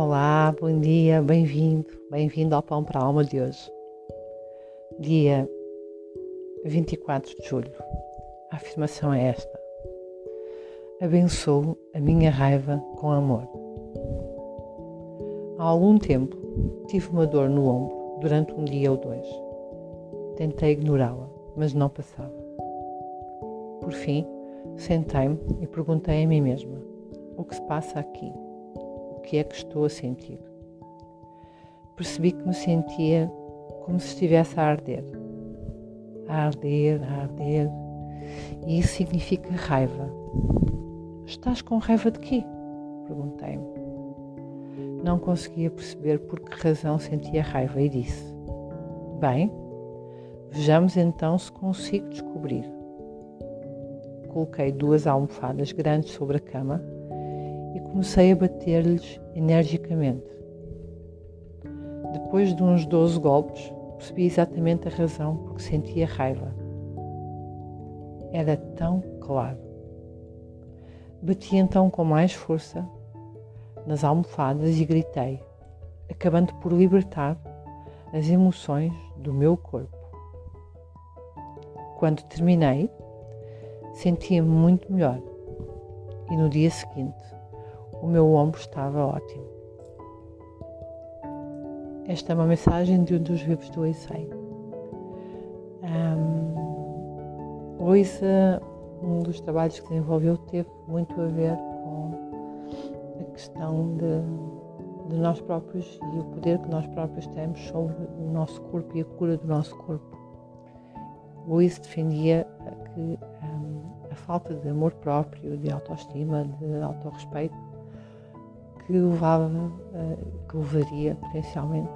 Olá, bom dia, bem-vindo, bem-vindo ao Pão para a Alma de hoje. Dia 24 de julho. A afirmação é esta: Abençoo a minha raiva com amor. Há algum tempo tive uma dor no ombro durante um dia ou dois. Tentei ignorá-la, mas não passava. Por fim, sentei-me e perguntei a mim mesma: O que se passa aqui? Que é que estou a sentir. Percebi que me sentia como se estivesse a arder. A arder, a arder. E isso significa raiva. Estás com raiva de quê? Perguntei-me. Não conseguia perceber por que razão sentia raiva e disse: Bem, vejamos então se consigo descobrir. Coloquei duas almofadas grandes sobre a cama comecei a bater-lhes energicamente. Depois de uns 12 golpes, percebi exatamente a razão por que sentia raiva. Era tão claro. Bati então com mais força nas almofadas e gritei, acabando por libertar as emoções do meu corpo. Quando terminei, sentia-me muito melhor e no dia seguinte o meu ombro estava ótimo. Esta é uma mensagem de um dos livros do Eisei. Um, o um dos trabalhos que desenvolveu, teve muito a ver com a questão de, de nós próprios e o poder que nós próprios temos sobre o nosso corpo e a cura do nosso corpo. O defendia que um, a falta de amor próprio, de autoestima, de autorrespeito, que levava, eh, que levaria potencialmente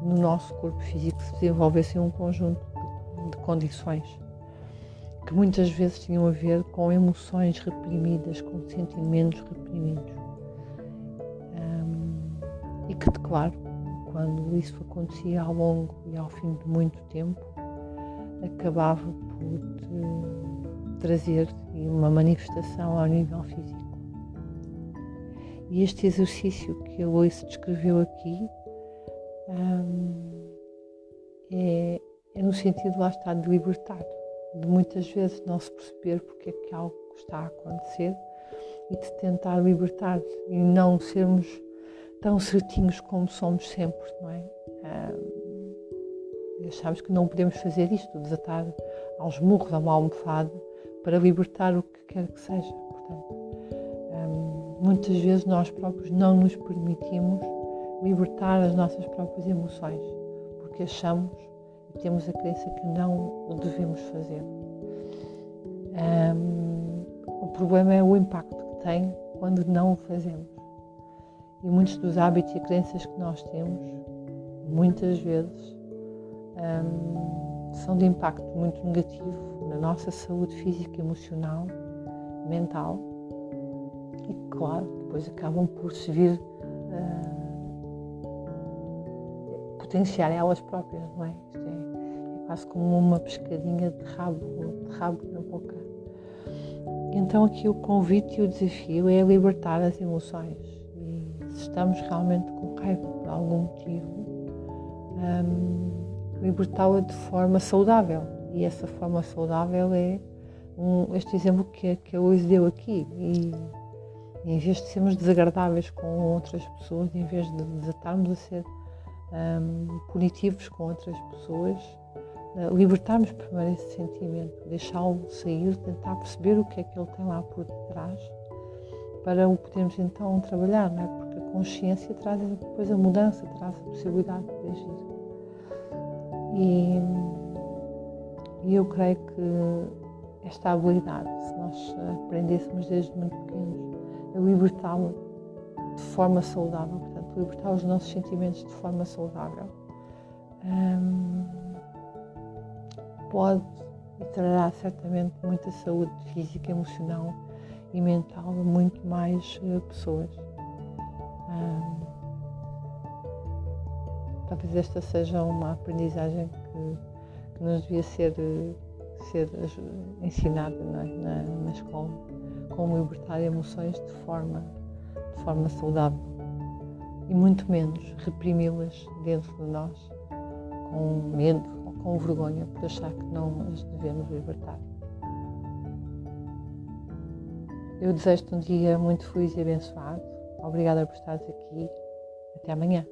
no nosso corpo físico se desenvolvesse um conjunto de condições que muitas vezes tinham a ver com emoções reprimidas, com sentimentos reprimidos. Um, e que, claro, quando isso acontecia ao longo e ao fim de muito tempo, acabava por trazer uma manifestação ao nível físico. E este exercício que a Lois descreveu aqui hum, é, é, no sentido, lá está, de libertar, de muitas vezes não se perceber porque é que algo está a acontecer e de tentar libertar e não sermos tão certinhos como somos sempre, não é? Hum, achamos que não podemos fazer isto, desatar aos murros a uma almofada para libertar o que quer que seja. Muitas vezes nós próprios não nos permitimos libertar as nossas próprias emoções, porque achamos e temos a crença que não o devemos fazer. Um, o problema é o impacto que tem quando não o fazemos. E muitos dos hábitos e crenças que nós temos, muitas vezes, um, são de impacto muito negativo na nossa saúde física, emocional, mental e, claro, depois acabam por se vir uh, potenciar elas próprias, não é? Isto é, é quase como uma pescadinha de rabo, de rabo na boca. Então aqui o convite e o desafio é libertar as emoções. E se estamos realmente com raiva por algum motivo, um, libertá-la de forma saudável. E essa forma saudável é um, este exemplo que, que Luís deu aqui. E em vez de sermos desagradáveis com outras pessoas, em vez de desatarmos a ser um, punitivos com outras pessoas, uh, libertarmos primeiro esse sentimento, deixá-lo sair, tentar perceber o que é que ele tem lá por detrás, para o podermos então trabalhar, não é? Porque a consciência traz depois a mudança, traz a possibilidade de agir. E, e eu creio que esta habilidade, se nós aprendêssemos desde muito pequenos, libertá-lo de forma saudável, portanto, libertar os nossos sentimentos de forma saudável. Um, pode e trará certamente muita saúde física, emocional e mental a muito mais uh, pessoas. Um, talvez esta seja uma aprendizagem que, que nos devia ser, ser ensinada na, na, na escola como libertar emoções de forma, de forma saudável. e muito menos reprimi-las dentro de nós com medo ou com vergonha por achar que não as devemos libertar. Eu desejo-te um dia muito feliz e abençoado. Obrigada por estares aqui. Até amanhã.